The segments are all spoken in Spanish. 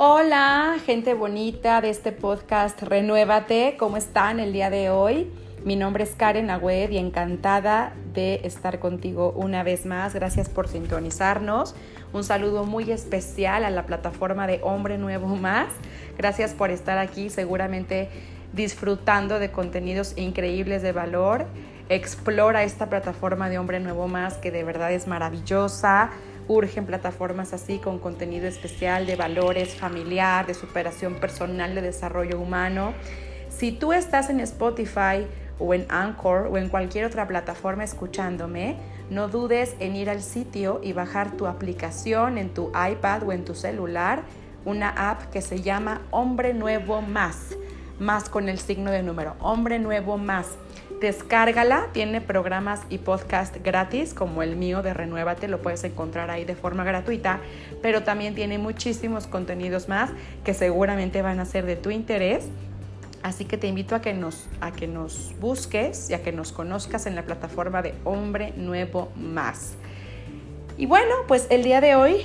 Hola, gente bonita de este podcast Renuévate, ¿cómo están el día de hoy? Mi nombre es Karen Agüed y encantada de estar contigo una vez más. Gracias por sintonizarnos. Un saludo muy especial a la plataforma de Hombre Nuevo Más. Gracias por estar aquí, seguramente disfrutando de contenidos increíbles de valor. Explora esta plataforma de Hombre Nuevo Más que de verdad es maravillosa urgen plataformas así con contenido especial de valores familiar, de superación personal, de desarrollo humano. Si tú estás en Spotify o en Anchor o en cualquier otra plataforma escuchándome, no dudes en ir al sitio y bajar tu aplicación en tu iPad o en tu celular, una app que se llama Hombre Nuevo Más, más con el signo de número, Hombre Nuevo Más. Descárgala, tiene programas y podcast gratis como el mío de Renuévate, lo puedes encontrar ahí de forma gratuita, pero también tiene muchísimos contenidos más que seguramente van a ser de tu interés. Así que te invito a que nos, a que nos busques y a que nos conozcas en la plataforma de Hombre Nuevo Más. Y bueno, pues el día de hoy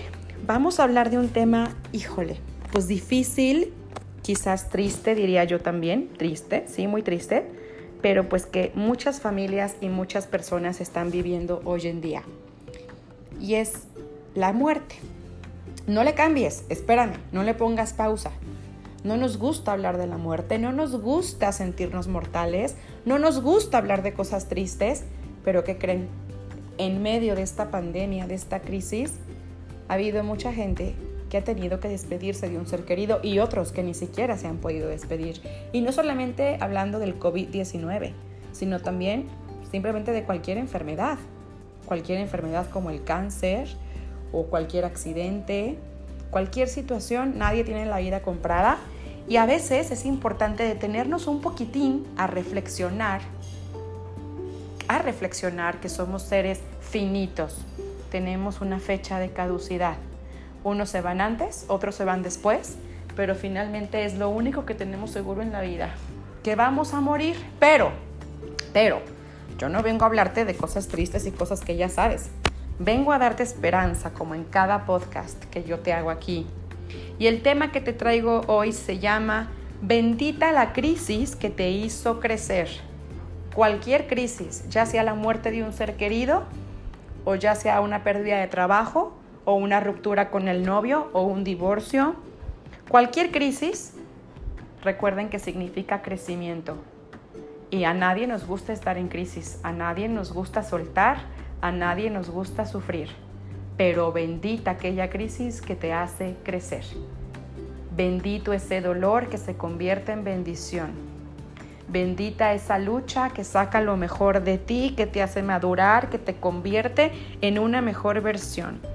vamos a hablar de un tema, híjole, pues difícil, quizás triste, diría yo también, triste, sí, muy triste pero pues que muchas familias y muchas personas están viviendo hoy en día. Y es la muerte. No le cambies, espérame, no le pongas pausa. No nos gusta hablar de la muerte, no nos gusta sentirnos mortales, no nos gusta hablar de cosas tristes, pero ¿qué creen? En medio de esta pandemia, de esta crisis, ha habido mucha gente que ha tenido que despedirse de un ser querido y otros que ni siquiera se han podido despedir. Y no solamente hablando del COVID-19, sino también simplemente de cualquier enfermedad. Cualquier enfermedad como el cáncer o cualquier accidente, cualquier situación, nadie tiene la vida comprada. Y a veces es importante detenernos un poquitín a reflexionar, a reflexionar que somos seres finitos, tenemos una fecha de caducidad unos se van antes, otros se van después, pero finalmente es lo único que tenemos seguro en la vida, que vamos a morir, pero, pero, yo no vengo a hablarte de cosas tristes y cosas que ya sabes. Vengo a darte esperanza como en cada podcast que yo te hago aquí. Y el tema que te traigo hoy se llama Bendita la crisis que te hizo crecer. Cualquier crisis, ya sea la muerte de un ser querido o ya sea una pérdida de trabajo o una ruptura con el novio o un divorcio. Cualquier crisis, recuerden que significa crecimiento. Y a nadie nos gusta estar en crisis, a nadie nos gusta soltar, a nadie nos gusta sufrir. Pero bendita aquella crisis que te hace crecer. Bendito ese dolor que se convierte en bendición. Bendita esa lucha que saca lo mejor de ti, que te hace madurar, que te convierte en una mejor versión.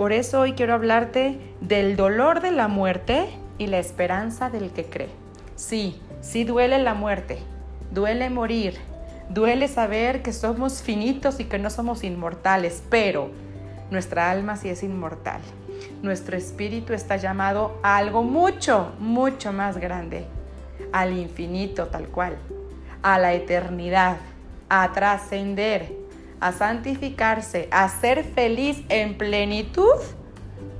Por eso hoy quiero hablarte del dolor de la muerte y la esperanza del que cree. Sí, sí duele la muerte, duele morir, duele saber que somos finitos y que no somos inmortales, pero nuestra alma sí es inmortal. Nuestro espíritu está llamado a algo mucho, mucho más grande, al infinito tal cual, a la eternidad, a trascender, a santificarse, a ser feliz en plenitud,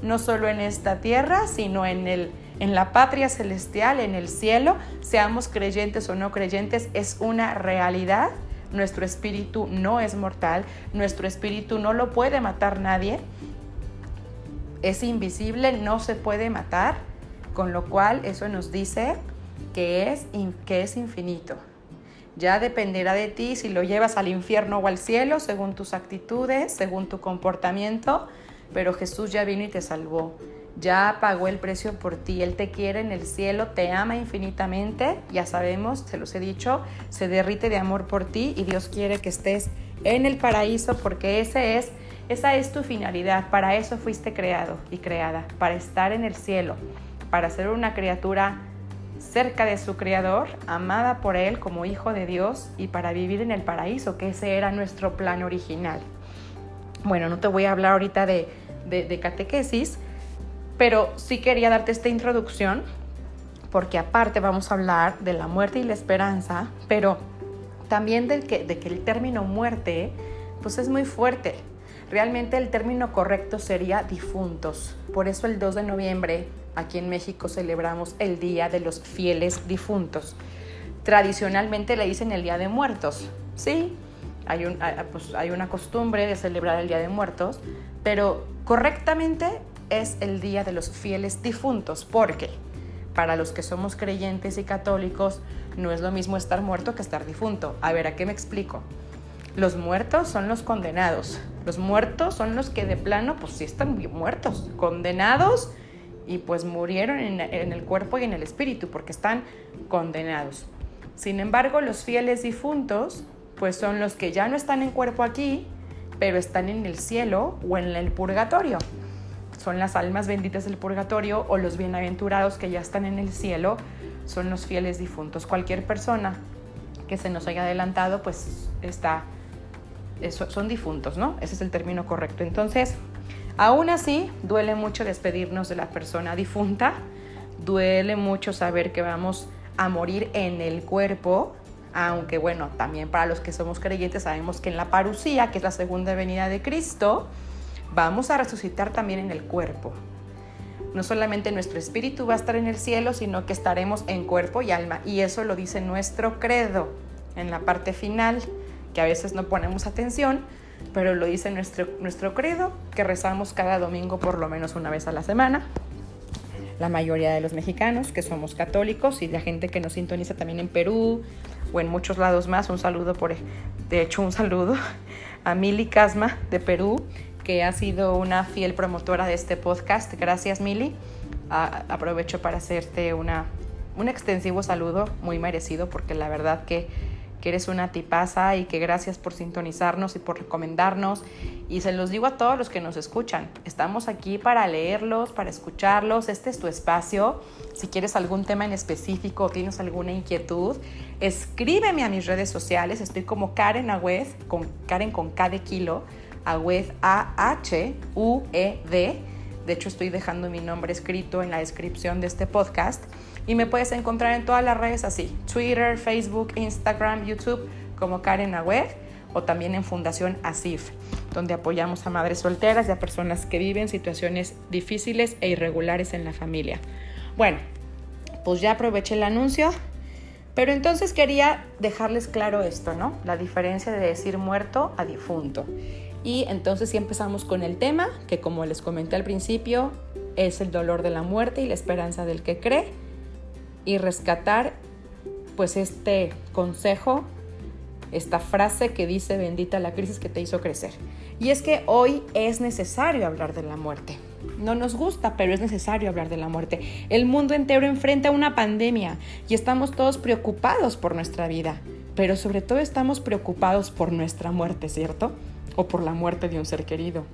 no solo en esta tierra, sino en, el, en la patria celestial, en el cielo, seamos creyentes o no creyentes, es una realidad. Nuestro espíritu no es mortal, nuestro espíritu no lo puede matar nadie, es invisible, no se puede matar, con lo cual eso nos dice que es, que es infinito. Ya dependerá de ti si lo llevas al infierno o al cielo, según tus actitudes, según tu comportamiento, pero Jesús ya vino y te salvó. Ya pagó el precio por ti, Él te quiere en el cielo, te ama infinitamente, ya sabemos, se los he dicho, se derrite de amor por ti y Dios quiere que estés en el paraíso porque ese es, esa es tu finalidad, para eso fuiste creado y creada, para estar en el cielo, para ser una criatura cerca de su Creador, amada por Él como hijo de Dios y para vivir en el paraíso, que ese era nuestro plan original. Bueno, no te voy a hablar ahorita de, de, catequesis, pero sí quería darte esta introducción, porque aparte vamos a hablar de la muerte y la esperanza, pero también de que, de que el término muerte, pues es muy fuerte. Realmente el término correcto sería difuntos. Por eso el 2 de noviembre aquí en México celebramos el Día de los Fieles Difuntos. Tradicionalmente le dicen el Día de Muertos. Sí, hay, pues, hay una costumbre de celebrar el Día de Muertos, pero correctamente es el Día de los Fieles Difuntos. ¿Por qué? Para los que somos creyentes y católicos, no es lo mismo estar muerto que estar difunto. A ver, ¿a qué me explico? Los muertos son los condenados. Los muertos son los que de plano, pues sí están muertos, condenados y pues murieron en, en, el cuerpo y en el espíritu porque están condenados. Sin embargo, los fieles difuntos, pues son los que ya no están en cuerpo aquí, pero están en el cielo o en el purgatorio. Son las almas benditas del purgatorio o los bienaventurados que ya están en el cielo, son los fieles difuntos. Cualquier persona que se nos haya adelantado, pues está son difuntos, ¿no? Ese es el término correcto. Entonces, aún así, duele mucho despedirnos de la persona difunta, duele mucho saber que vamos a morir en el cuerpo, aunque bueno, también para los que somos creyentes sabemos que en la parucía, que es la segunda venida de Cristo, vamos a resucitar también en el cuerpo. No solamente nuestro espíritu va a estar en el cielo, sino que estaremos en cuerpo y alma. Y eso lo dice nuestro credo en la parte final que a veces no ponemos atención, pero lo dice nuestro, nuestro credo, que rezamos cada domingo por lo menos una vez a la semana. La mayoría de los mexicanos que somos católicos y la gente que nos sintoniza también en Perú o en muchos lados más, un saludo por, de hecho un saludo a Mili Casma de Perú, que ha sido una fiel promotora de este podcast. Gracias Mili. aprovecho para hacerte una, un extensivo saludo muy merecido porque la verdad que que eres una tipaza y que gracias por sintonizarnos y por recomendarnos. Y se los digo a todos los que nos escuchan, estamos aquí para leerlos, para escucharlos, este es tu espacio. Si quieres algún tema en específico o tienes alguna inquietud, escríbeme a mis redes sociales, estoy como Karen Agüed, con Karen con K de kilo, Agüed A-H-U-E-D. De hecho, estoy dejando mi nombre escrito en la descripción de este podcast y me puedes encontrar en todas las redes así, Twitter, Facebook, Instagram, YouTube, como Karen Agüed o también en Fundación ASIF, donde apoyamos a madres solteras y a personas que viven situaciones difíciles e irregulares en la familia. Bueno, pues ya aproveché el anuncio, pero entonces quería dejarles claro esto, ¿no? La diferencia de decir muerto a difunto. Y entonces sí empezamos con el tema, que como les comenté al principio, es el dolor de la muerte y la esperanza del que cree y rescatar pues este consejo, esta frase que dice bendita la crisis que te hizo crecer. Y es que hoy es necesario hablar de la muerte. No nos gusta, pero es necesario hablar de la muerte. El mundo entero enfrenta una pandemia y estamos todos preocupados por nuestra vida, pero sobre todo estamos preocupados por nuestra muerte, ¿cierto? O por la muerte de un ser querido.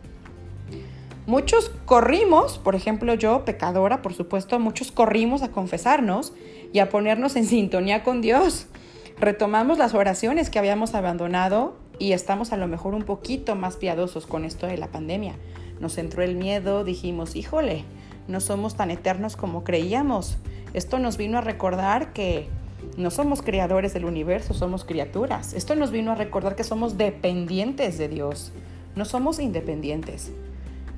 Muchos corrimos, por ejemplo yo, pecadora, por supuesto, muchos corrimos a confesarnos y a ponernos en sintonía con Dios. Retomamos las oraciones que habíamos abandonado y estamos a lo mejor un poquito más piadosos con esto de la pandemia. Nos entró el miedo, dijimos, híjole, no somos tan eternos como creíamos. Esto nos vino a recordar que no somos creadores del universo, somos criaturas. Esto nos vino a recordar que somos dependientes de Dios, no somos independientes.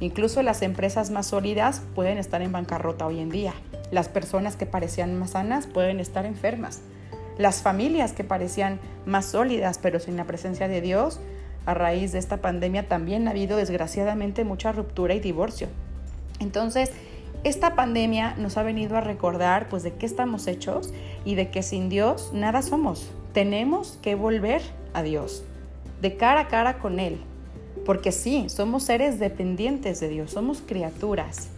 Incluso las empresas más sólidas pueden estar en bancarrota hoy en día. Las personas que parecían más sanas pueden estar enfermas. Las familias que parecían más sólidas pero sin la presencia de Dios, a raíz de esta pandemia también ha habido desgraciadamente mucha ruptura y divorcio. Entonces, esta pandemia nos ha venido a recordar pues de qué estamos hechos y de que sin Dios nada somos. Tenemos que volver a Dios, de cara a cara con Él, porque sí, somos seres dependientes de Dios, somos criaturas.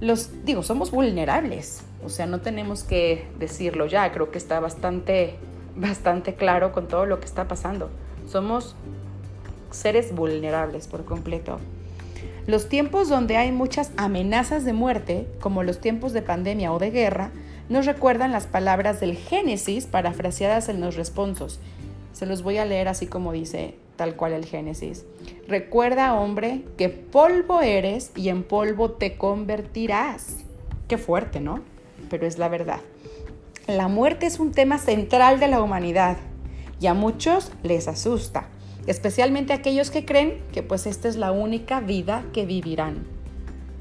Los digo, somos vulnerables, o sea, no tenemos que decirlo ya, creo que está bastante bastante claro con todo lo que está pasando. Somos seres vulnerables por completo. Los tiempos donde hay muchas amenazas de muerte, como los tiempos de pandemia o de guerra, nos recuerdan las palabras del Génesis parafraseadas en los responsos. Se los voy a leer así como dice tal cual el Génesis. Recuerda, hombre, que polvo eres y en polvo te convertirás. Qué fuerte, ¿no? Pero es la verdad. La muerte es un tema central de la humanidad y a muchos les asusta. especialmente aquellos que creen que pues esta es la única vida que vivirán.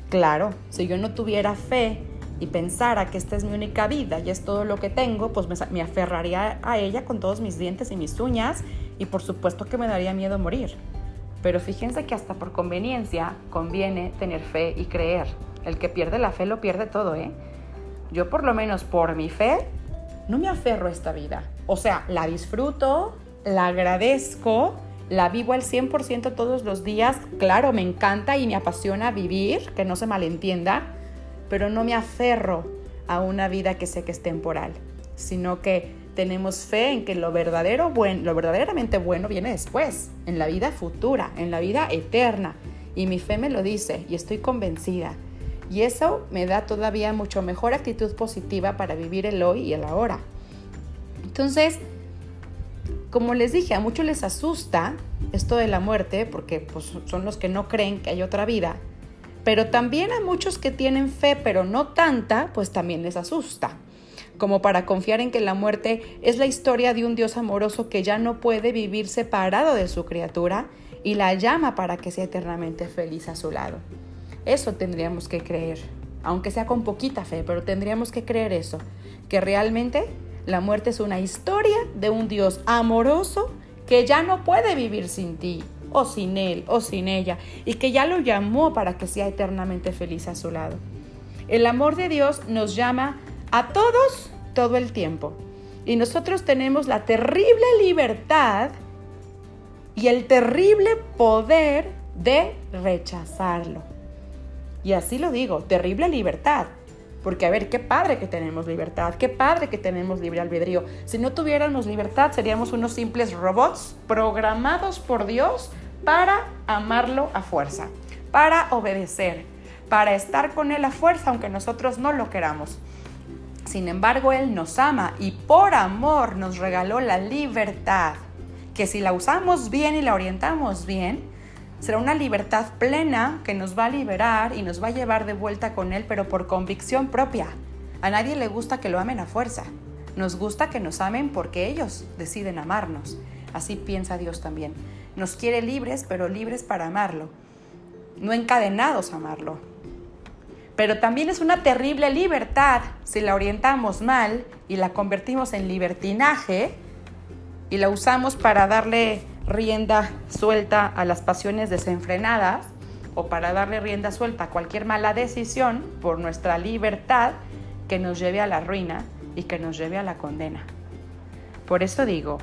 Claro, si yo no tuviera fe y pensara que esta es mi única vida y es todo lo que tengo, pues me, aferraría a ella con todos mis dientes y mis uñas y por supuesto que me daría miedo morir. Pero fíjense que hasta por conveniencia conviene tener fe y creer. El que pierde la fe lo pierde todo, ¿eh? Yo por lo menos por mi fe no me aferro a esta vida. O sea, la disfruto, la agradezco, la vivo al 100% todos los días. Claro, me encanta y me apasiona vivir, que no se malentienda, pero no me aferro a una vida que sé que es temporal, sino que tenemos fe en que lo verdadero bueno, lo verdaderamente bueno viene después, en la vida futura, en la vida eterna. Y mi fe me lo dice y estoy convencida. Y eso me da todavía mucho mejor actitud positiva para vivir el hoy y el ahora. Entonces, como les dije, a muchos les asusta esto de la muerte porque pues, son los que no creen que hay otra vida. Pero también a muchos que tienen fe, pero no tanta, pues también les asusta. Como para confiar en que la muerte es la historia de un Dios amoroso que ya no puede vivir separado de su criatura y la llama para que sea eternamente feliz a su lado. Eso tendríamos que creer, aunque sea con poquita fe, pero tendríamos que creer eso, que realmente la muerte es una historia de un Dios amoroso que ya no puede vivir sin ti, o sin él, o sin ella, y que ya lo llamó para que sea eternamente feliz a su lado. El amor de Dios nos llama a todos todo el tiempo. Y nosotros tenemos la terrible libertad y el terrible poder de rechazarlo. Y así lo digo, terrible libertad. Porque a ver, qué padre que tenemos libertad, qué padre que tenemos libre albedrío. Si no tuviéramos libertad, seríamos unos simples robots programados por Dios para amarlo a fuerza, para obedecer, para estar con Él a fuerza, aunque nosotros no lo queramos. Sin embargo, Él nos ama y por amor nos regaló la libertad, que si la usamos bien y la orientamos bien, Será una libertad plena que nos va a liberar y nos va a llevar de vuelta con Él, pero por convicción propia. A nadie le gusta que lo amen a fuerza. Nos gusta que nos amen porque ellos deciden amarnos. Así piensa Dios también. Nos quiere libres, pero libres para amarlo. No encadenados a amarlo. Pero también es una terrible libertad si la orientamos mal y la convertimos en libertinaje y la usamos para darle rienda suelta a las pasiones desenfrenadas o para darle rienda suelta a cualquier mala decisión por nuestra libertad que nos lleve a la ruina y que nos lleve a la condena. Por eso digo,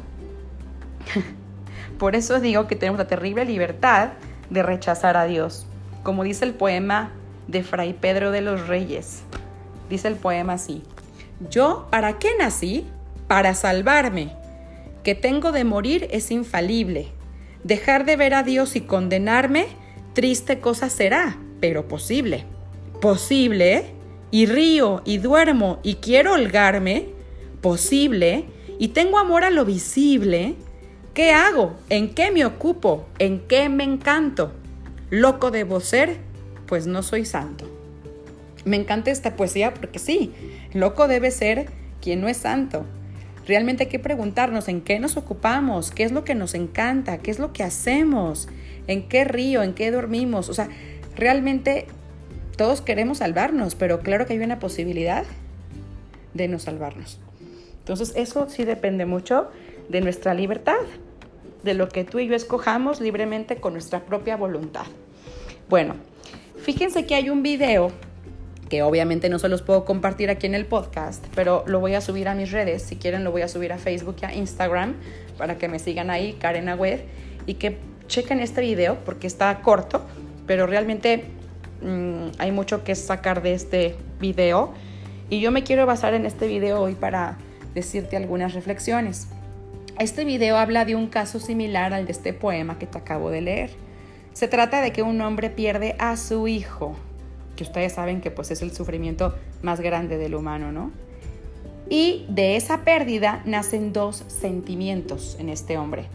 por eso digo que tenemos la terrible libertad de rechazar a Dios. Como dice el poema de Fray Pedro de los Reyes. Dice el poema así, yo, ¿para qué nací? Para salvarme que tengo de morir es infalible. Dejar de ver a Dios y condenarme, triste cosa será, pero posible. Posible, y río y duermo y quiero holgarme, posible, y tengo amor a lo visible. ¿Qué hago? ¿En qué me ocupo? ¿En qué me encanto? Loco debo ser, pues no soy santo. Me encanta esta poesía porque sí, loco debe ser quien no es santo. Realmente hay que preguntarnos en qué nos ocupamos, qué es lo que nos encanta, qué es lo que hacemos, en qué río, en qué dormimos. O sea, realmente todos queremos salvarnos, pero claro que hay una posibilidad de no salvarnos. Entonces eso sí depende mucho de nuestra libertad, de lo que tú y yo escojamos libremente con nuestra propia voluntad. Bueno, fíjense que hay un video que obviamente no se los puedo compartir aquí en el podcast, pero lo voy a subir a mis redes. Si quieren, lo voy a subir a Facebook y a Instagram para que me sigan ahí, Karen Agüed, y que chequen este video porque está corto, pero realmente mm, hay mucho que sacar de este video. Y yo me quiero basar en este video hoy para decirte algunas reflexiones. Este video habla de un caso similar al de este poema que te acabo de leer. Se trata de que un hombre pierde a su hijo que ustedes saben que pues es el sufrimiento más grande del humano, ¿no? Y de esa pérdida nacen dos sentimientos en este hombre.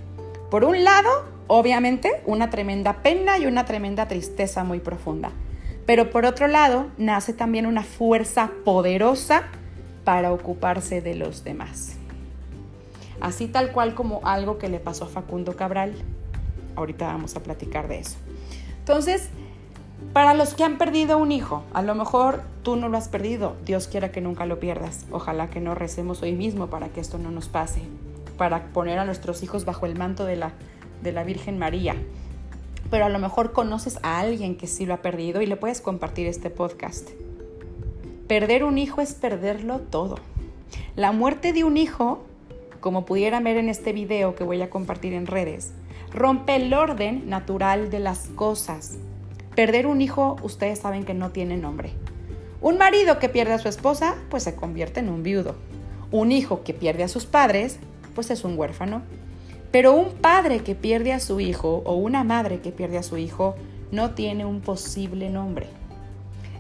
Por un lado, obviamente, una tremenda pena y una tremenda tristeza muy profunda. Pero por otro lado, nace también una fuerza poderosa para ocuparse de los demás. Así tal cual como algo que le pasó a Facundo Cabral. ahorita vamos a platicar de eso. Entonces, para los que han perdido un hijo, a lo mejor tú no lo has perdido, Dios quiera que nunca lo pierdas. Ojalá que no recemos hoy mismo para que esto no nos pase, para poner a nuestros hijos bajo el manto de la, de la Virgen María. Pero a lo mejor conoces a alguien que sí lo ha perdido y le puedes compartir este podcast. Perder un hijo es perderlo todo. La muerte de un hijo, como pudieran ver en este video que voy a compartir en redes, rompe el orden natural de las cosas. Perder un hijo, ustedes saben que no tiene nombre. Un marido que pierde a su esposa, pues se convierte en un viudo. Un hijo que pierde a sus padres, pues es un huérfano. Pero un padre que pierde a su hijo o una madre que pierde a su hijo no tiene un posible nombre.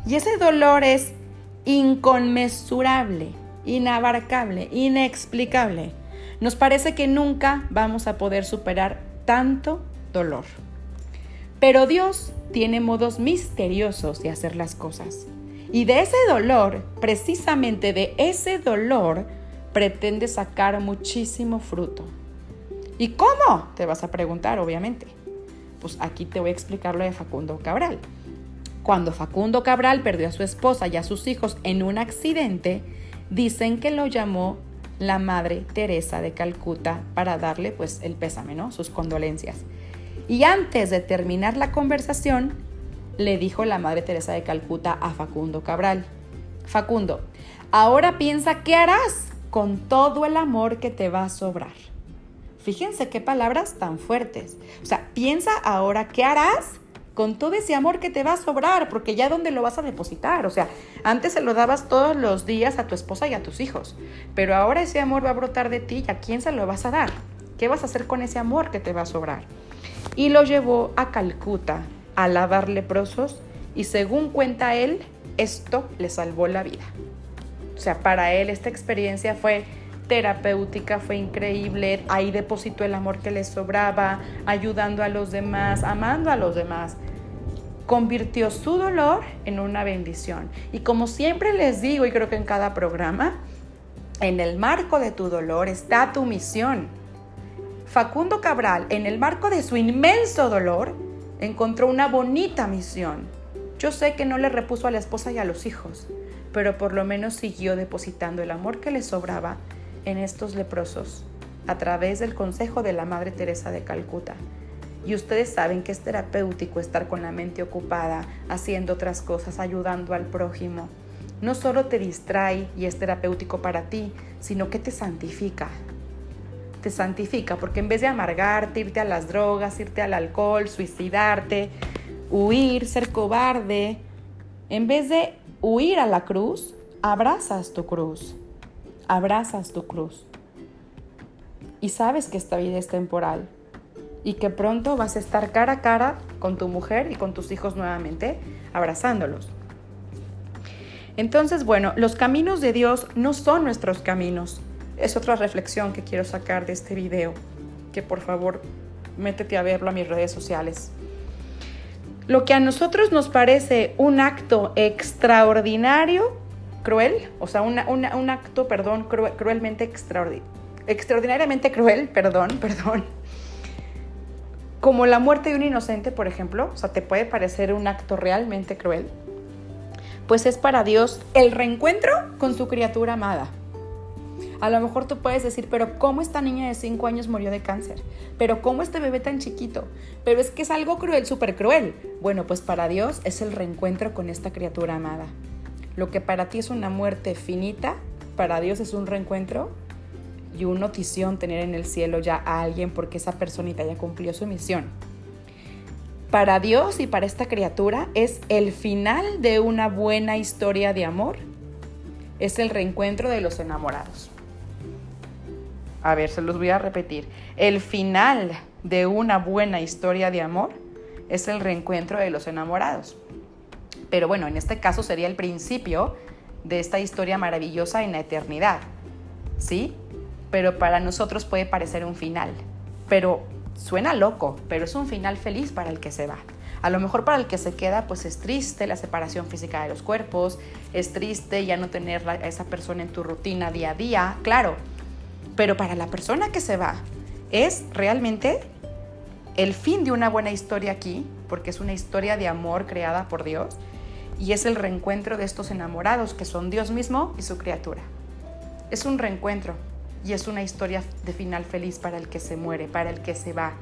Y ese dolor es inconmensurable, inabarcable, inexplicable. Nos parece que nunca vamos a poder superar tanto dolor. Pero Dios tiene modos misteriosos de hacer las cosas. Y de ese dolor, precisamente de ese dolor, pretende sacar muchísimo fruto. ¿Y cómo? Te vas a preguntar, obviamente. Pues aquí te voy a explicar lo de Facundo Cabral. Cuando Facundo Cabral perdió a su esposa y a sus hijos en un accidente, dicen que lo llamó la Madre Teresa de Calcuta para darle pues el pésame, ¿no? Sus condolencias. Y antes de terminar la conversación, le dijo la Madre Teresa de Calcuta a Facundo Cabral, Facundo, ahora piensa qué harás con todo el amor que te va a sobrar. Fíjense qué palabras tan fuertes. O sea, piensa ahora qué harás con todo ese amor que te va a sobrar, porque ya dónde lo vas a depositar. O sea, antes se lo dabas todos los días a tu esposa y a tus hijos, pero ahora ese amor va a brotar de ti y a quién se lo vas a dar. ¿Qué vas a hacer con ese amor que te va a sobrar? Y lo llevó a Calcuta a lavar leprosos y según cuenta él, esto le salvó la vida. O sea, para él esta experiencia fue terapéutica, fue increíble, ahí depositó el amor que le sobraba, ayudando a los demás, amando a los demás. Convirtió su dolor en una bendición. Y como siempre les digo, y creo que en cada programa, en el marco de tu dolor está tu misión. Facundo Cabral, en el marco de su inmenso dolor, encontró una bonita misión. Yo sé que no le repuso a la esposa y a los hijos, pero por lo menos siguió depositando el amor que le sobraba en estos leprosos a través del consejo de la Madre Teresa de Calcuta. Y ustedes saben que es terapéutico estar con la mente ocupada, haciendo otras cosas, ayudando al prójimo. No solo te distrae y es terapéutico para ti, sino que te santifica. Te santifica porque en vez de amargarte, irte a las drogas, irte al alcohol, suicidarte, huir, ser cobarde, en vez de huir a la cruz, abrazas tu cruz abrazas tu cruz. Y sabes que esta vida es temporal y que pronto vas a estar cara a cara con tu mujer y con tus hijos nuevamente, abrazándolos. Entonces, bueno, los caminos de Dios no son nuestros caminos. Es otra reflexión que quiero sacar de este video, que por favor métete a verlo a mis redes sociales. Lo que a nosotros nos parece un acto extraordinario cruel, o sea, un acto, perdón, cruelmente extraordinario, extraordinariamente cruel, perdón, perdón. Como la muerte de un inocente, por ejemplo, o sea, te puede parecer un acto realmente cruel, pues es para Dios el reencuentro con su criatura amada. A lo mejor tú puedes decir, pero ¿cómo esta niña de 5 años murió de cáncer? ¿Pero cómo este bebé tan chiquito? Pero es que es algo cruel, súper cruel. Bueno, pues para Dios es el reencuentro con esta criatura amada. Lo que para ti es una muerte finita, para Dios es un reencuentro y una notición tener en el cielo ya a alguien porque esa personita ya cumplió su misión. Para Dios y para esta criatura es el final de una buena historia de amor. Es el reencuentro de los enamorados. A ver, se los voy a repetir. El final de una buena historia de amor es el reencuentro de los enamorados. Pero bueno, en este caso sería el principio de esta historia maravillosa en la eternidad. ¿Sí? Pero para nosotros puede parecer un final. Pero suena loco, pero es un final feliz para el que se va. A lo mejor para el que se queda, pues es triste la separación física de los cuerpos, es triste ya no tener a esa persona en tu rutina día a día, claro. Pero para la persona que se va, es realmente el fin de una buena historia aquí, porque es una historia de amor creada por Dios, y es el reencuentro de estos enamorados que son Dios mismo y su criatura. Es un reencuentro y es una historia de final feliz para el que se muere, para el que se va,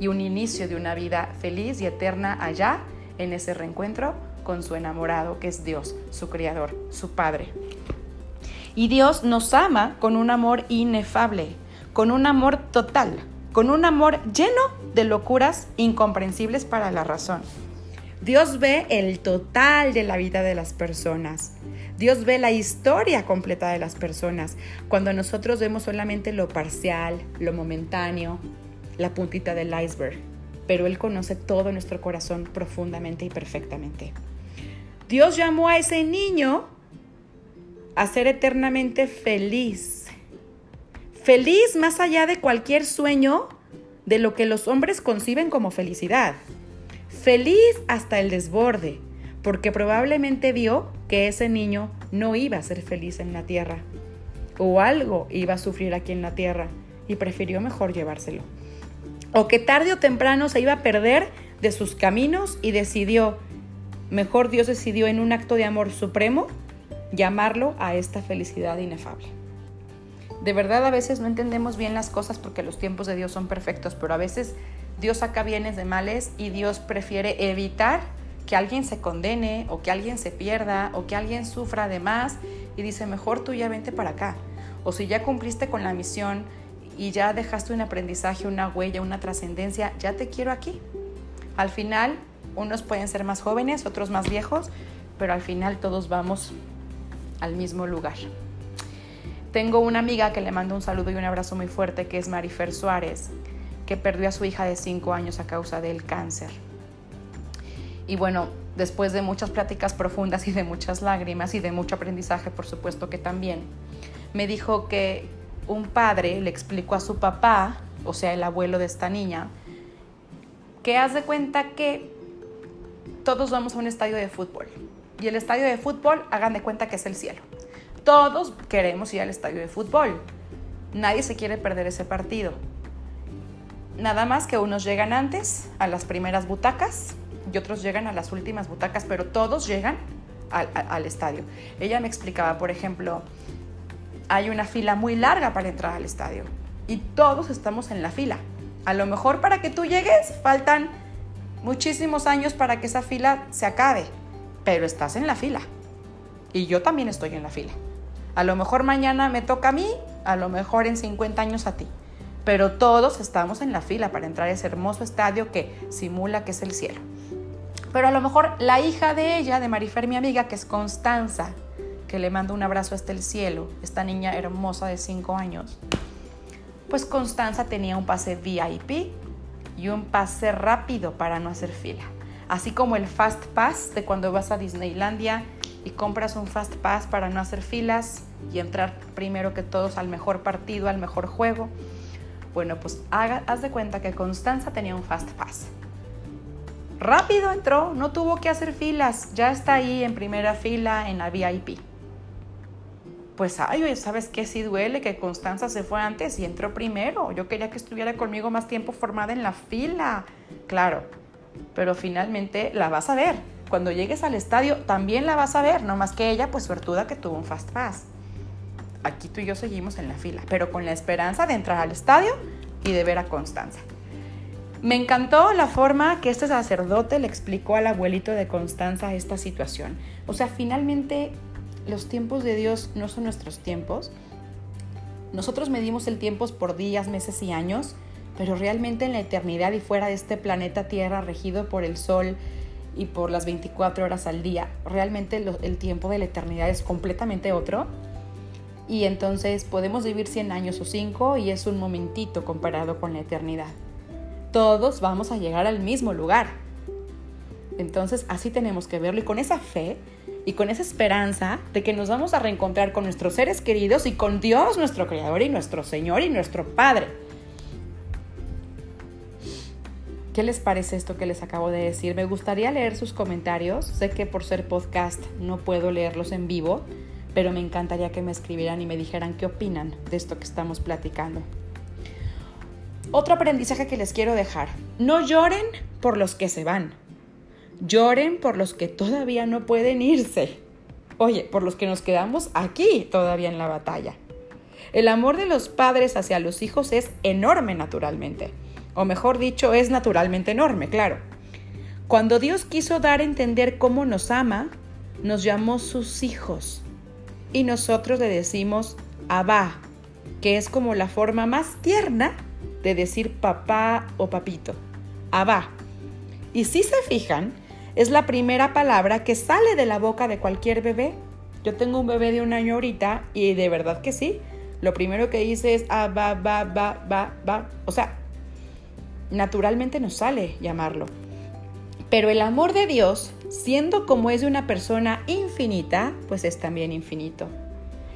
y un inicio de una vida feliz y eterna allá en ese reencuentro con su enamorado, que es Dios, su Creador, su Padre. Y Dios nos ama con un amor inefable, con un amor total, con un amor lleno de locuras incomprensibles para la razón. Dios ve el total de la vida de las personas. Dios ve la historia completa de las personas. Cuando nosotros vemos solamente lo parcial, lo momentáneo, la puntita del iceberg. Pero Él conoce todo nuestro corazón profundamente y perfectamente. Dios llamó a ese niño a ser eternamente feliz. Feliz más allá de cualquier sueño de lo que los hombres conciben como felicidad. Feliz hasta el desborde, porque probablemente vio que ese niño no iba a ser feliz en la tierra, o algo iba a sufrir aquí en la tierra, y prefirió mejor llevárselo. O que tarde o temprano se iba a perder de sus caminos y decidió, Mejor Dios decidió en un acto de amor supremo llamarlo a esta felicidad inefable. De verdad a veces no entendemos bien las cosas porque los tiempos de Dios son perfectos, pero a veces Dios saca bienes de males y Dios prefiere evitar que alguien se condene o que alguien se pierda o que alguien sufra de más y dice, mejor tú ya vente para acá. O si ya cumpliste con la misión y ya dejaste un aprendizaje, una huella, una trascendencia, ya te quiero aquí. Al final unos pueden ser más jóvenes, otros más viejos, pero al final todos vamos al mismo lugar. Tengo una amiga que le mando un saludo y un abrazo muy fuerte, que es Marifer Suárez, que perdió a su hija de 5 años a causa del cáncer. Y bueno, después de muchas pláticas profundas y de muchas lágrimas y de mucho aprendizaje, por supuesto que también, me dijo que un padre le explicó a su papá, o sea, el abuelo de esta niña, que haz de cuenta que todos vamos a un estadio de fútbol. Y el estadio de fútbol, hagan de cuenta que es el cielo. Todos queremos ir al estadio de fútbol. Nadie se quiere perder ese partido. Nada más que unos llegan antes a las primeras butacas y otros llegan a las últimas butacas, pero todos llegan al, al estadio. Ella me explicaba, por ejemplo, hay una fila muy larga para entrar al estadio y todos estamos en la fila. A lo mejor para que tú llegues faltan muchísimos años para que esa fila se acabe, pero estás en la fila. Y yo también estoy en la fila. A lo mejor mañana me toca a mí, a lo mejor en 50 años a ti. Pero todos estamos en la fila para entrar a ese hermoso estadio que simula que es el cielo. Pero a lo mejor la hija de ella, de Marifer, mi amiga, que es Constanza, que le mando un abrazo hasta el cielo, esta niña hermosa de 5 años, pues Constanza tenía un pase VIP y un pase rápido para no hacer fila. Así como el Fast Pass de cuando vas a Disneylandia y compras un Fast Pass para no hacer filas y entrar primero que todos al mejor partido, al mejor juego. Bueno, pues haz de cuenta que Constanza tenía un Fast Pass. Rápido entró, no tuvo que hacer filas, ya está ahí en primera fila en la VIP pues, ay, ¿sabes qué? Sí duele que Constanza se fue antes y entró primero. Yo quería que estuviera conmigo más tiempo formada en la fila. Claro, pero finalmente la vas a ver. Cuando llegues al estadio también la vas a ver, no más que ella, pues suertuda que tuvo un fast pass. Aquí tú y yo seguimos en la fila, pero con la esperanza de entrar al estadio y de ver a Constanza. Me encantó la forma que este sacerdote le explicó al abuelito de Constanza esta situación. O sea, finalmente los tiempos de Dios no son nuestros tiempos. Nosotros medimos el tiempo por días, meses y años, pero realmente en la eternidad y fuera de este planeta Tierra regido por el Sol y por las 24 horas al día, realmente el tiempo de la eternidad es completamente otro. Y entonces podemos vivir 100 años o 5 y es un momentito comparado con la eternidad. Todos vamos a llegar al mismo lugar. Entonces así tenemos que verlo y con esa fe y con esa esperanza de que nos vamos a reencontrar con nuestros seres queridos y con Dios, nuestro Creador y nuestro Señor y nuestro Padre. ¿Qué les parece esto que les acabo de decir? Me gustaría leer sus comentarios. Sé que por ser podcast no puedo leerlos en vivo, pero me encantaría que me escribieran y me dijeran qué opinan de esto que estamos platicando. Otro aprendizaje que les quiero dejar. No lloren por los que se van. Lloren por los que todavía no pueden irse. Oye, por los que nos quedamos aquí todavía en la batalla. El amor de los padres hacia los hijos es enorme naturalmente. O mejor dicho, es naturalmente enorme, claro. Cuando Dios quiso dar a entender cómo nos ama, nos llamó sus hijos. Y nosotros le decimos Abba, que es como la forma más tierna de decir papá o papito. Abba. Y si se fijan, es la primera palabra que sale de la boca de cualquier bebé. Yo tengo un bebé de un año ahorita y de verdad que sí. Lo primero que dice es Abba, ba, ba, ba, ba. O sea, naturalmente nos sale llamarlo. Pero el amor de Dios, siendo como es de una persona infinita, pues es también infinito.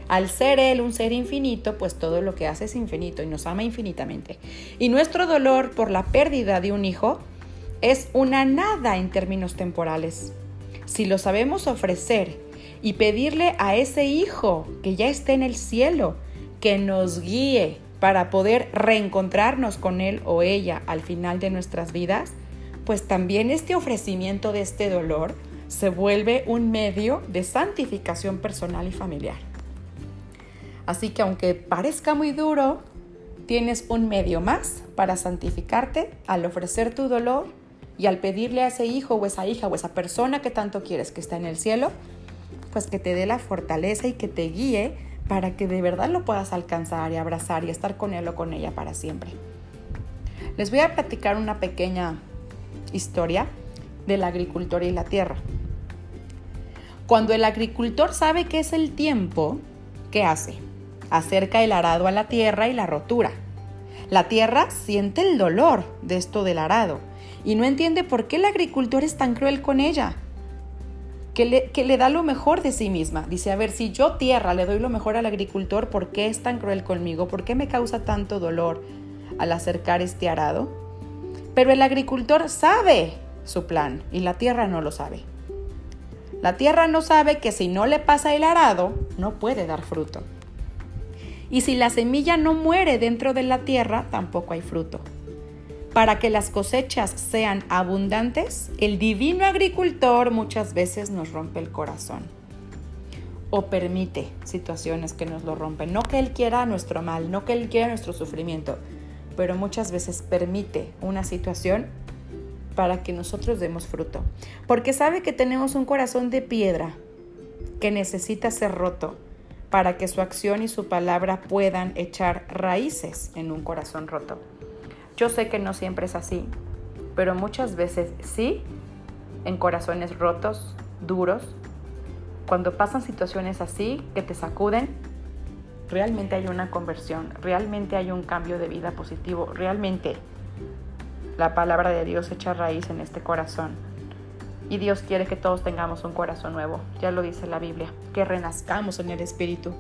Al ser Él un ser infinito, pues todo lo que hace es infinito y nos ama infinitamente. Y nuestro dolor por la pérdida de un hijo es una nada en términos temporales. Si lo sabemos ofrecer y pedirle a ese hijo que ya esté en el cielo, que nos guíe para poder reencontrarnos con él o ella al final de nuestras vidas, pues también este ofrecimiento de este dolor se vuelve un medio de santificación personal y familiar. Así que aunque parezca muy duro, tienes un medio más para santificarte al ofrecer tu dolor y al pedirle a ese hijo o esa hija o esa persona que tanto quieres que está en el cielo, pues que te dé la fortaleza y que te guíe para que de verdad lo puedas alcanzar y abrazar y estar con él o con ella para siempre. Les voy a platicar una pequeña historia del agricultor y la tierra. Cuando el agricultor sabe que es el tiempo, ¿qué hace? Acerca el arado a la tierra y la rotura. La tierra siente el dolor de esto del arado y no entiende por qué el agricultor es tan cruel con ella. Que le, que le, da lo mejor de sí misma. Dice, a ver, si yo tierra le doy lo mejor al agricultor, ¿por qué es tan cruel conmigo? ¿Por qué me causa tanto dolor al acercar este arado? Pero el agricultor sabe su plan y la tierra no lo sabe. La tierra no sabe que si no le pasa el arado, no puede dar fruto. Y si la semilla no muere dentro de la tierra, tampoco hay fruto. Para que las cosechas sean abundantes, el divino agricultor muchas veces nos rompe el corazón o permite situaciones que nos lo rompen. No que Él quiera nuestro mal, no que Él quiera nuestro sufrimiento, pero muchas veces permite una situación para que nosotros demos fruto. Porque sabe que tenemos un corazón de piedra que necesita ser roto para que su acción y su palabra puedan echar raíces en un corazón roto. Yo sé que no siempre es así, pero muchas veces sí, en corazones rotos, duros, cuando pasan situaciones así que te sacuden, realmente hay una conversión, realmente hay un cambio de vida positivo, realmente la palabra de Dios echa raíz en este corazón. Y Dios quiere que todos tengamos un corazón nuevo, ya lo dice la Biblia, que renazcamos en el Espíritu.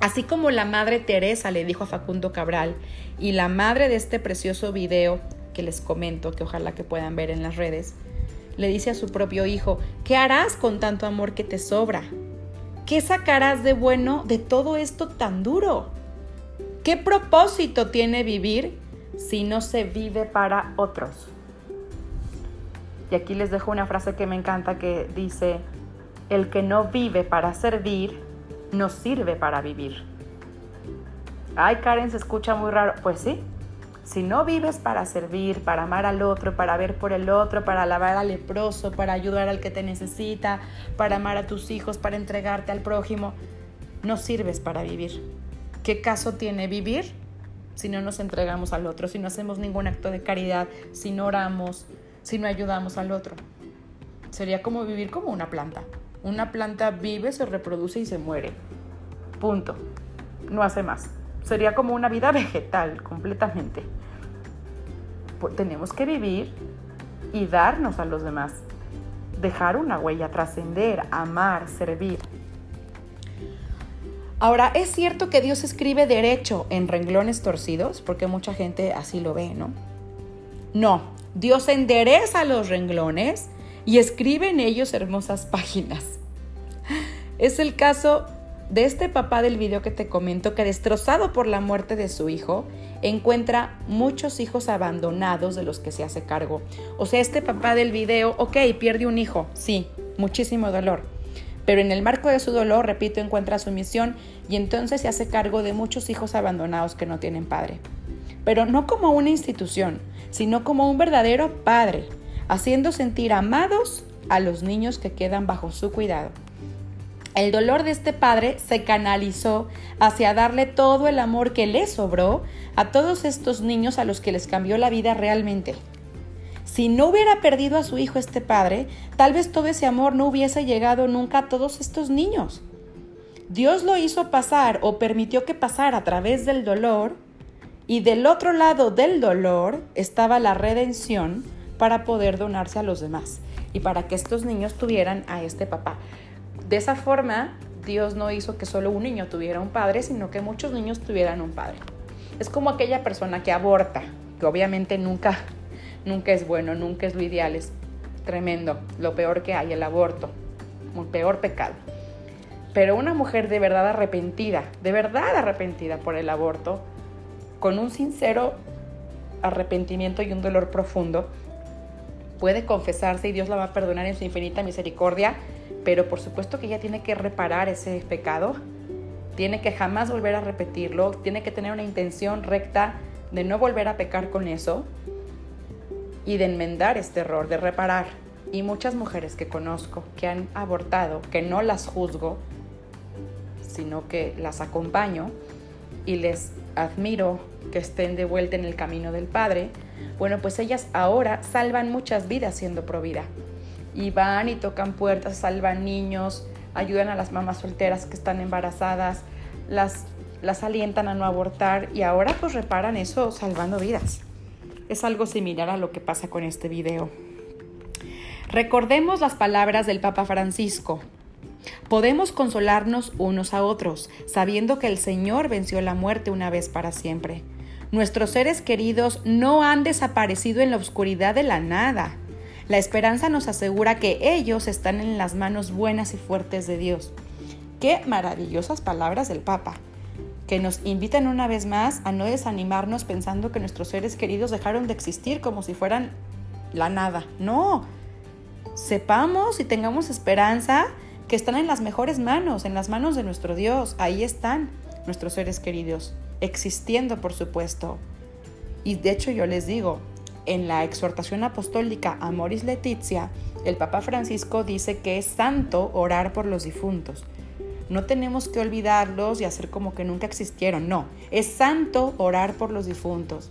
Así como la Madre Teresa le dijo a Facundo Cabral y la madre de este precioso video que les comento, que ojalá que puedan ver en las redes, le dice a su propio hijo, ¿qué harás con tanto amor que te sobra? ¿Qué sacarás de bueno de todo esto tan duro? ¿Qué propósito tiene vivir si no se vive para otros? Y aquí les dejo una frase que me encanta que dice, el que no vive para servir, no sirve para vivir. Ay, Karen, se escucha muy raro. Pues sí, si no vives para servir, para amar al otro, para ver por el otro, para alabar al leproso, para ayudar al que te necesita, para amar a tus hijos, para entregarte al prójimo, no sirves para vivir. ¿Qué caso tiene vivir si no nos entregamos al otro, si no hacemos ningún acto de caridad, si no oramos, si no ayudamos al otro? Sería como vivir como una planta. Una planta vive, se reproduce y se muere. Punto. No hace más sería como una vida vegetal completamente. Pues tenemos que vivir y darnos a los demás, dejar una huella, trascender, amar, servir. Ahora, es cierto que Dios escribe derecho en renglones torcidos, porque mucha gente así lo ve, ¿no? No, Dios endereza los renglones y escribe en ellos hermosas páginas. Es el caso de este papá del video que te comento que destrozado por la muerte de su hijo, encuentra muchos hijos abandonados de los que se hace cargo. O sea, este papá del video, ok, pierde un hijo, sí, muchísimo dolor. Pero en el marco de su dolor, repito, encuentra su misión y entonces se hace cargo de muchos hijos abandonados que no tienen padre. Pero no como una institución, sino como un verdadero padre, haciendo sentir amados a los niños que quedan bajo su cuidado. El dolor de este padre se canalizó hacia darle todo el amor que le sobró a todos estos niños a los que les cambió la vida realmente. Si no hubiera perdido a su hijo este padre, tal vez todo ese amor no hubiese llegado nunca a todos estos niños. Dios lo hizo pasar o permitió que pasara a través del dolor y del otro lado del dolor estaba la redención para poder donarse a los demás y para que estos niños tuvieran a este papá. De esa forma, Dios no hizo que solo un niño tuviera un padre, sino que muchos niños tuvieran un padre. Es como aquella persona que aborta, que obviamente nunca, nunca es bueno, nunca es lo ideal, es tremendo, lo peor que hay, el aborto, un peor pecado. Pero una mujer de verdad arrepentida, de verdad arrepentida por el aborto, con un sincero arrepentimiento y un dolor profundo, puede confesarse y Dios la va a perdonar en su infinita misericordia, pero por supuesto que ella tiene que reparar ese pecado, tiene que jamás volver a repetirlo, tiene que tener una intención recta de no volver a pecar con eso y de enmendar este error, de reparar. Y muchas mujeres que conozco que han abortado, que no las juzgo, sino que las acompaño y les admiro que estén de vuelta en el camino del Padre, bueno, pues ellas ahora salvan muchas vidas siendo provida. Y van y tocan puertas, salvan niños, ayudan a las mamás solteras que están embarazadas, las, las alientan a no abortar y ahora pues reparan eso salvando vidas. Es algo similar a lo que pasa con este video. Recordemos las palabras del Papa Francisco. Podemos consolarnos unos a otros, sabiendo que el Señor venció la muerte una vez para siempre. Nuestros seres queridos no han desaparecido en la oscuridad de la nada. La esperanza nos asegura que ellos están en las manos buenas y fuertes de Dios. Qué maravillosas palabras del Papa, que nos invitan una vez más a no desanimarnos pensando que nuestros seres queridos dejaron de existir como si fueran la nada. No, sepamos y tengamos esperanza que están en las mejores manos, en las manos de nuestro Dios. Ahí están nuestros seres queridos, existiendo por supuesto. Y de hecho yo les digo, en la exhortación apostólica Amoris Letizia, el Papa Francisco dice que es santo orar por los difuntos. No tenemos que olvidarlos y hacer como que nunca existieron, no, es santo orar por los difuntos.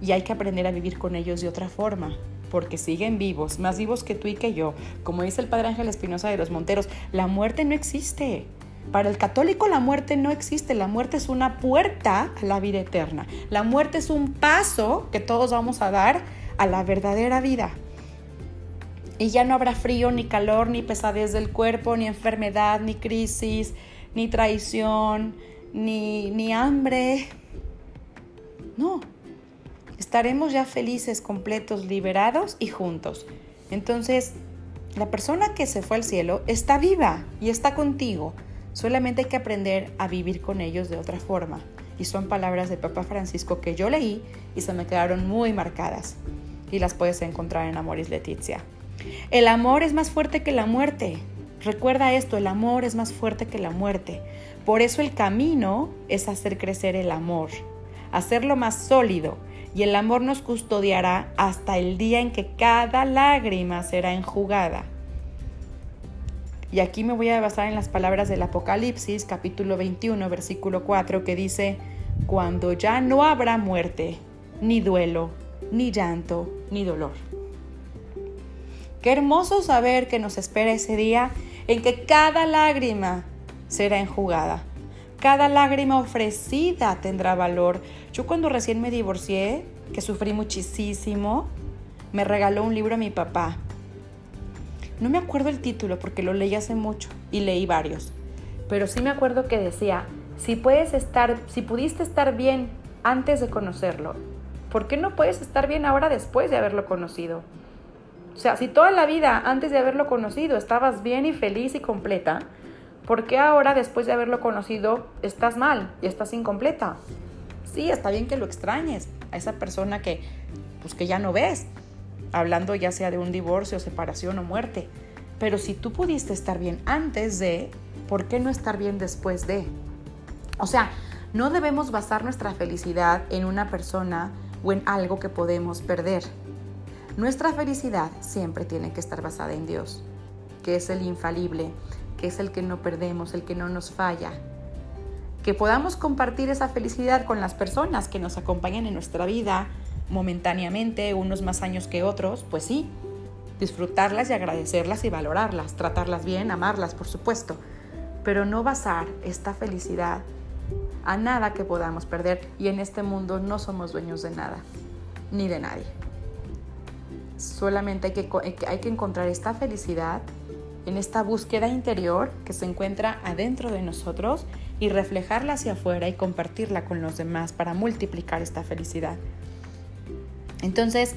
Y hay que aprender a vivir con ellos de otra forma, porque siguen vivos, más vivos que tú y que yo. Como dice el Padre Ángel Espinosa de los Monteros, la muerte no existe. Para el católico la muerte no existe, la muerte es una puerta a la vida eterna. La muerte es un paso que todos vamos a dar a la verdadera vida. Y ya no habrá frío, ni calor, ni pesadez del cuerpo, ni enfermedad, ni crisis, ni traición, ni, ni hambre. No, estaremos ya felices, completos, liberados y juntos. Entonces, la persona que se fue al cielo está viva y está contigo. Solamente hay que aprender a vivir con ellos de otra forma. Y son palabras de Papa Francisco que yo leí y se me quedaron muy marcadas. Y las puedes encontrar en Amoris Letizia. El amor es más fuerte que la muerte. Recuerda esto, el amor es más fuerte que la muerte. Por eso el camino es hacer crecer el amor, hacerlo más sólido. Y el amor nos custodiará hasta el día en que cada lágrima será enjugada y aquí me voy a basar en las palabras del Apocalipsis, capítulo 21, versículo 4, que dice, cuando ya no habrá muerte, ni duelo, ni llanto, ni dolor. Qué hermoso saber que nos espera ese día en que cada lágrima será enjugada. Cada lágrima ofrecida tendrá valor. Yo cuando recién me divorcié, que sufrí muchísimo, me regaló un libro a mi papá no me acuerdo el título porque lo leí hace mucho y leí varios, pero sí me acuerdo que decía, si puedes estar, si pudiste estar bien antes de conocerlo, ¿por qué no puedes estar bien ahora después de haberlo conocido? O sea, si toda la vida antes de haberlo conocido estabas bien y feliz y completa, ¿Por qué ahora, después de haberlo conocido, estás mal y estás incompleta? Sí, está bien que lo extrañes a esa persona que, pues, que ya no ves, hablando ya sea de un divorcio, separación o muerte. Pero si tú pudiste estar bien antes de, ¿por qué no estar bien después de? O sea, no debemos basar nuestra felicidad en una persona o en algo que podemos perder. Nuestra felicidad siempre tiene que estar basada en Dios, que es el infalible, que es el que no perdemos, el que no nos falla. Que podamos compartir esa felicidad con las personas que nos acompañan en nuestra vida momentáneamente, unos más años que otros, pues sí, disfrutarlas y agradecerlas y valorarlas, tratarlas bien, amarlas, por supuesto, pero no basar esta felicidad a nada que podamos perder y en este mundo no somos dueños de nada, ni de nadie. Solamente hay que, hay que encontrar esta felicidad en esta búsqueda interior que se encuentra adentro de nosotros y reflejarla hacia afuera y compartirla con los demás para multiplicar esta felicidad. Entonces,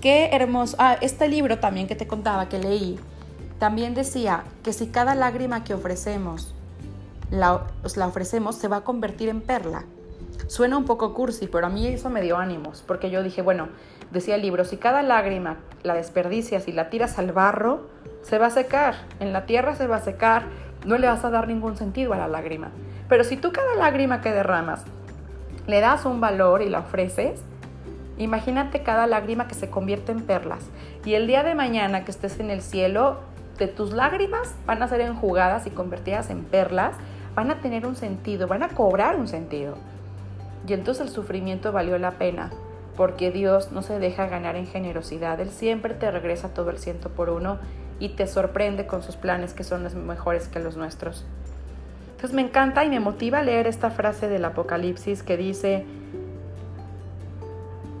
qué hermoso. Ah, este libro también que te contaba que leí, también decía que si cada lágrima que ofrecemos la, la ofrecemos, se va a convertir en perla. Suena un poco cursi, pero a mí eso me dio ánimos, porque yo dije, bueno, decía el libro, si cada lágrima la desperdicias y la tiras al barro, se va a secar, en la tierra se va a secar, no le vas a dar ningún sentido a la lágrima. Pero si tú cada lágrima que derramas le das un valor y la ofreces, imagínate cada lágrima que se convierte en perlas. Y el día de mañana que estés en el cielo, de tus lágrimas van a ser enjugadas y convertidas en perlas, van a tener un sentido, van a cobrar un sentido. Y entonces el sufrimiento valió la pena, porque Dios no se deja ganar en generosidad, Él siempre te regresa todo el ciento por uno y te sorprende con sus planes que son los mejores que los nuestros. Entonces me encanta y me motiva leer esta frase del Apocalipsis que dice,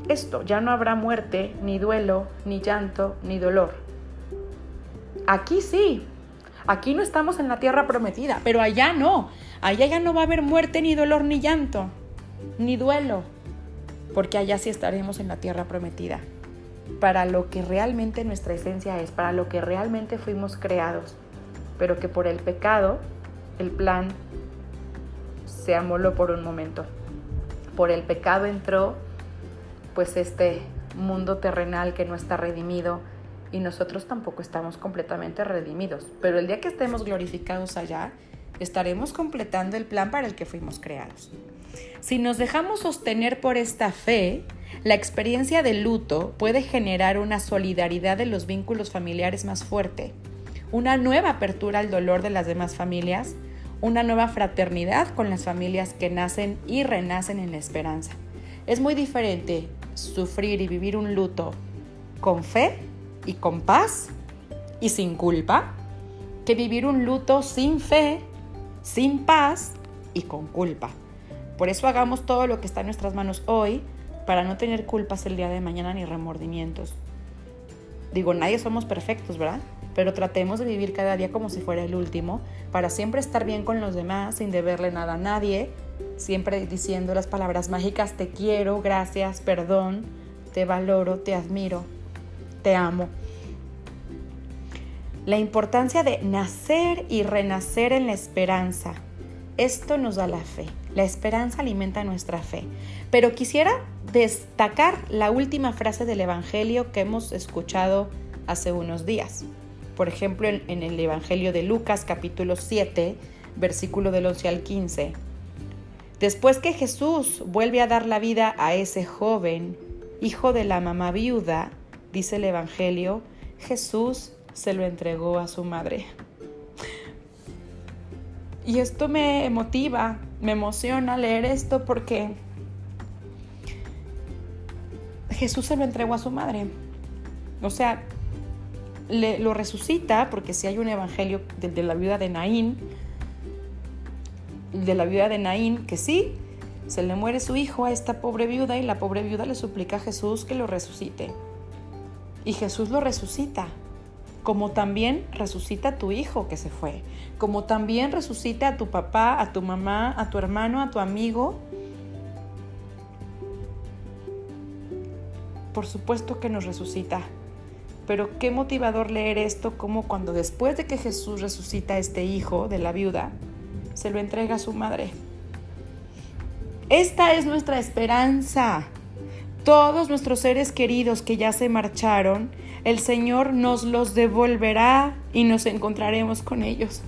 esto, ya no habrá muerte, ni duelo, ni llanto, ni dolor. Aquí sí, aquí no estamos en la tierra prometida, pero allá no, allá ya no va a haber muerte, ni dolor, ni llanto, ni duelo, porque allá sí estaremos en la tierra prometida para lo que realmente nuestra esencia es, para lo que realmente fuimos creados, pero que por el pecado el plan se amoló por un momento. Por el pecado entró pues este mundo terrenal que no está redimido y nosotros tampoco estamos completamente redimidos, pero el día que estemos glorificados allá, estaremos completando el plan para el que fuimos creados. Si nos dejamos sostener por esta fe, la experiencia de luto puede generar una solidaridad de los vínculos familiares más fuerte, una nueva apertura al dolor de las demás familias, una nueva fraternidad con las familias que nacen y renacen en la esperanza. Es muy diferente sufrir y vivir un luto con fe y con paz y sin culpa que vivir un luto sin fe, sin paz y con culpa. Por eso hagamos todo lo que está en nuestras manos hoy para no tener culpas el día de mañana ni remordimientos. Digo, nadie somos perfectos, ¿verdad? Pero tratemos de vivir cada día como si fuera el último, para siempre estar bien con los demás, sin deberle nada a nadie, siempre diciendo las palabras mágicas, te quiero, gracias, perdón, te valoro, te admiro, te amo. La importancia de nacer y renacer en la esperanza. Esto nos da la fe. La esperanza alimenta nuestra fe. Pero quisiera destacar la última frase del Evangelio que hemos escuchado hace unos días. Por ejemplo, en, el Evangelio de Lucas capítulo 7, versículo del 11 al 15. Después que Jesús vuelve a dar la vida a ese joven, hijo de la mamá viuda, dice el Evangelio, Jesús se lo entregó a su madre. Y esto me motiva, me emociona leer esto porque Jesús se lo entregó a su madre. O sea, le, lo resucita, porque si hay un evangelio de, de, la viuda de Naín, de la viuda de Naín, que sí, se le muere su hijo a esta pobre viuda y la pobre viuda le suplica a Jesús que lo resucite. Y Jesús lo resucita como también resucita a tu hijo que se fue, como también resucita a tu papá, a tu mamá, a tu hermano, a tu amigo. Por supuesto que nos resucita. Pero qué motivador leer esto como cuando después de que Jesús resucita a este hijo de la viuda, se lo entrega a su madre. Esta es nuestra esperanza. Todos nuestros seres queridos que ya se marcharon, el Señor nos los devolverá y nos encontraremos con ellos.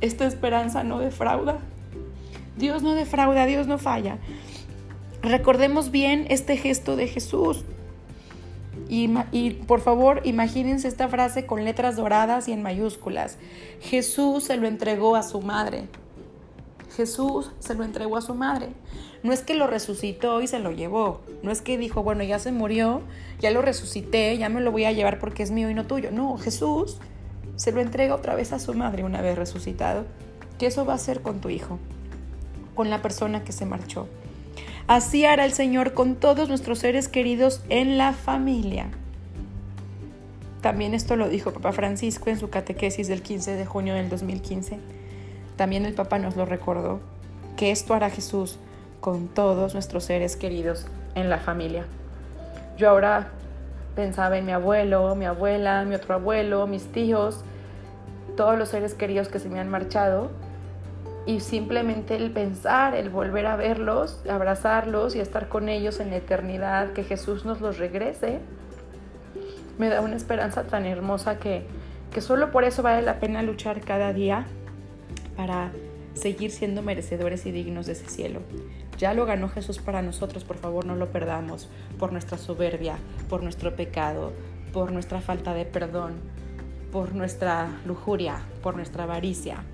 Esta esperanza no defrauda. Dios no defrauda, Dios no falla. Recordemos bien este gesto de Jesús. Y, por favor, imagínense esta frase con letras doradas y en mayúsculas. Jesús se lo entregó a su madre. Jesús se lo entregó a su madre. No es que lo resucitó y se lo llevó. No es que dijo, bueno, ya se murió, ya lo resucité, ya me lo voy a llevar porque es mío y no tuyo. No, Jesús se lo entrega otra vez a su madre una vez resucitado. ¿Qué eso va a hacer con tu hijo? Con la persona que se marchó. Así hará el Señor con todos nuestros seres queridos en la familia. También esto lo dijo Papa Francisco en su catequesis del 15 de junio del 2015. También el Papa nos lo recordó, que esto hará Jesús con todos nuestros seres queridos en la familia. Yo ahora pensaba en mi abuelo, mi abuela, mi otro abuelo, mis tíos, todos los seres queridos que se me han marchado y simplemente el pensar, el volver a verlos, abrazarlos y estar con ellos en la eternidad, que Jesús nos los regrese, me da una esperanza tan hermosa que, que solo por eso vale la pena luchar cada día para seguir siendo merecedores y dignos de ese cielo. Ya lo ganó Jesús para nosotros, por favor no lo perdamos por nuestra soberbia, por nuestro pecado, por nuestra falta de perdón, por nuestra lujuria, por nuestra avaricia,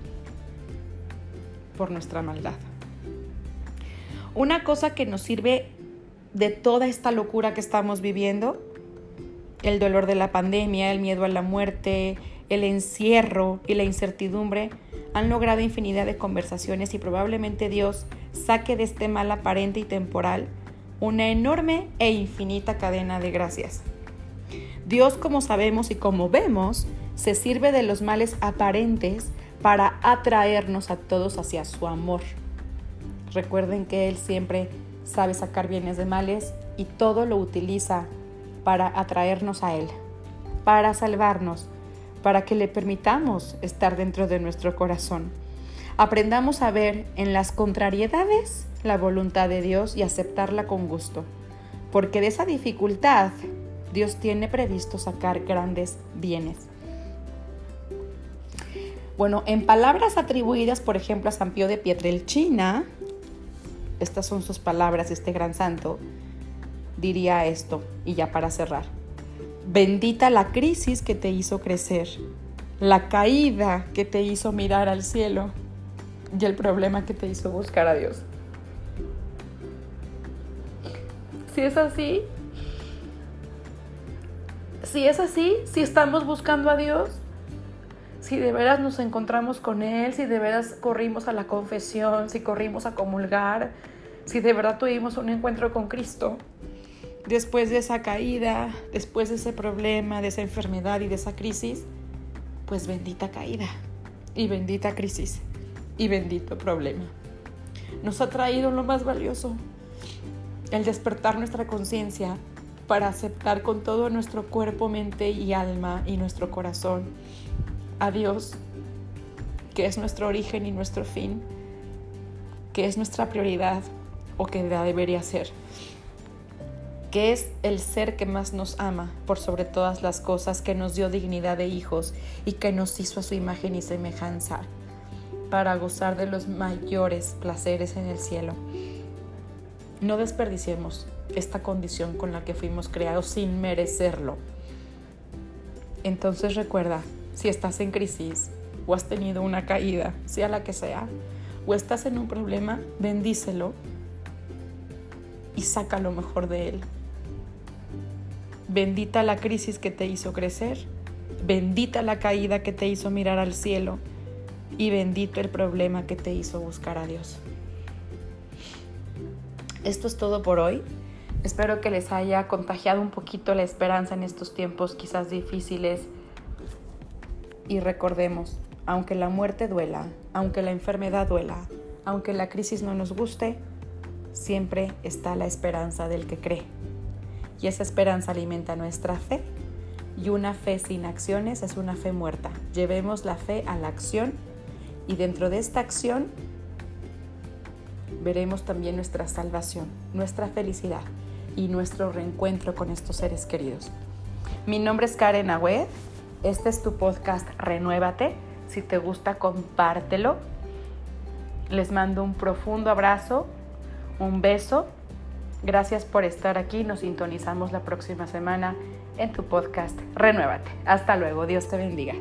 por nuestra maldad. Una cosa que nos sirve de toda esta locura que estamos viviendo, el dolor de la pandemia, el miedo a la muerte, el encierro y la incertidumbre, han logrado infinidad de conversaciones y probablemente Dios saque de este mal aparente y temporal una enorme e infinita cadena de gracias. Dios, como sabemos y como vemos, se sirve de los males aparentes para atraernos a todos hacia su amor. Recuerden que Él siempre sabe sacar bienes de males y todo lo utiliza para atraernos a Él, para salvarnos, para que le permitamos estar dentro de nuestro corazón. Aprendamos a ver en las contrariedades la voluntad de Dios y aceptarla con gusto, porque de esa dificultad Dios tiene previsto sacar grandes bienes. Bueno, en palabras atribuidas, por ejemplo, a San Pío de Pietrelcina, estas son sus palabras, este gran santo, diría esto, y ya para cerrar. Bendita la crisis que te hizo crecer, la caída que te hizo mirar al cielo y el problema que te hizo buscar a Dios. Si es así, si es así, si estamos buscando a Dios, si de veras nos encontramos con Él, si de veras corrimos a la confesión, si corrimos a comulgar, si de verdad tuvimos un encuentro con Cristo, después de esa caída, después de ese problema, de esa enfermedad y de esa crisis, pues bendita caída y bendita crisis y bendito problema. Nos ha traído lo más valioso, el despertar nuestra conciencia para aceptar con todo nuestro cuerpo, mente y alma y nuestro corazón a Dios, que es nuestro origen y nuestro fin, que es nuestra prioridad o que debería ser, que es el ser que más nos ama por sobre todas las cosas, que nos dio dignidad de hijos y que nos hizo a su imagen y semejanza para gozar de los mayores placeres en el cielo. No desperdiciemos esta condición con la que fuimos creados sin merecerlo. Entonces recuerda, si estás en crisis o has tenido una caída, sea la que sea, o estás en un problema, bendícelo y saca lo mejor de él. Bendita la crisis que te hizo crecer, bendita la caída que te hizo mirar al cielo y bendito el problema que te hizo buscar a Dios. Esto es todo por hoy. Espero que les haya contagiado un poquito la esperanza en estos tiempos quizás difíciles y recordemos, aunque la muerte duela, aunque la enfermedad duela, aunque la crisis no nos guste, siempre está la esperanza del que cree. Y esa esperanza alimenta nuestra fe Y una fe sin acciones es una fe muerta. Llevemos la fe a la acción y dentro de esta acción veremos también nuestra salvación, nuestra felicidad y nuestro reencuentro con estos seres queridos. Mi nombre es Karen Agüed. Este es tu podcast Renuévate. Si te gusta, compártelo. Les mando un profundo abrazo, un beso. Gracias por estar aquí. Nos sintonizamos la próxima semana en tu podcast Renuévate. Hasta luego. Dios te bendiga.